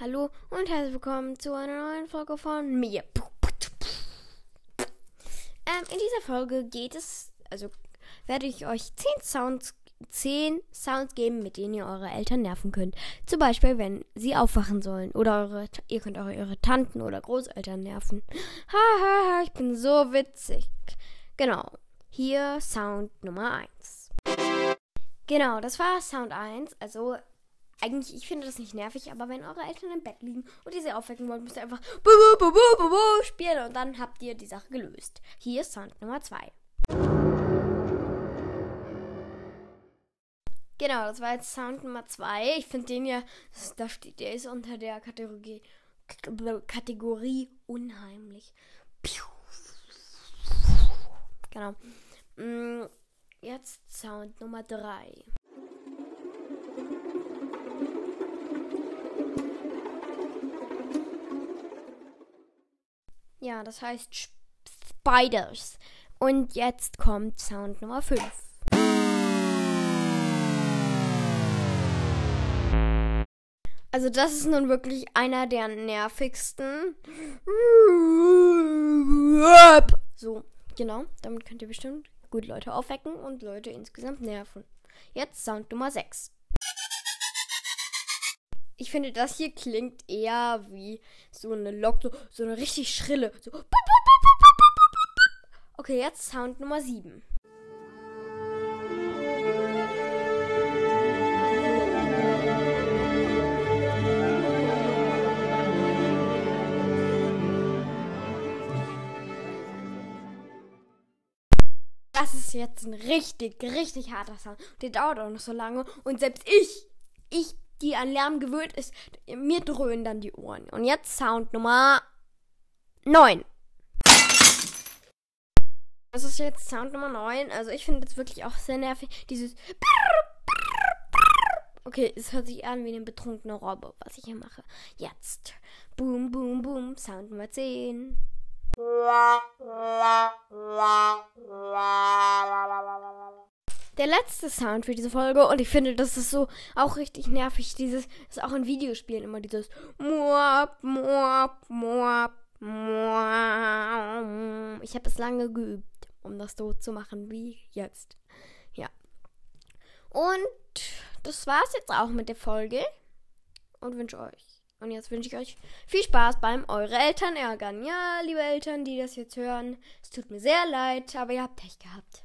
Hallo und herzlich willkommen zu einer neuen Folge von mir. Ähm, in dieser Folge geht es, also werde ich euch 10 Sounds, 10 Sounds geben, mit denen ihr eure Eltern nerven könnt. Zum Beispiel, wenn sie aufwachen sollen. Oder eure, ihr könnt auch eure Tanten oder Großeltern nerven. Haha, ha, ich bin so witzig. Genau. Hier Sound Nummer 1. Genau, das war Sound 1. Also eigentlich, ich finde das nicht nervig, aber wenn eure Eltern im Bett liegen und ihr sie aufwecken wollt, müsst ihr einfach spielen und dann habt ihr die Sache gelöst. Hier ist Sound Nummer 2. Genau, das war jetzt Sound Nummer 2. Ich finde den ja, da steht, der ist unter der Kategorie, Kategorie unheimlich. Genau. Mm, jetzt Sound Nummer 3. Ja, das heißt Spiders. Und jetzt kommt Sound Nummer 5. Also das ist nun wirklich einer der nervigsten. So, genau. Damit könnt ihr bestimmt gut Leute aufwecken und Leute insgesamt nerven. Jetzt Sound Nummer 6. Ich finde, das hier klingt eher wie so eine Lok, so, so eine richtig schrille. So. Okay, jetzt Sound Nummer 7. Das ist jetzt ein richtig, richtig harter Sound. Der dauert auch noch so lange. Und selbst ich, ich die an Lärm gewöhnt ist, mir dröhnen dann die Ohren. Und jetzt Sound Nummer 9. Das ist jetzt Sound Nummer 9. Also ich finde das wirklich auch sehr nervig. Dieses Okay, es hört sich an wie eine betrunkene Robbe, was ich hier mache. Jetzt. Boom, boom, boom. Sound Nummer 10. der letzte Sound für diese Folge und ich finde, das ist so auch richtig nervig. Dieses ist auch in Videospielen immer dieses Moab, Moab, Moab, Moab. Ich habe es lange geübt, um das so zu machen wie jetzt. Ja. Und das war's jetzt auch mit der Folge und wünsche euch und jetzt wünsche ich euch viel Spaß beim eure Eltern ärgern. Ja, liebe Eltern, die das jetzt hören, es tut mir sehr leid, aber ihr habt Pech gehabt.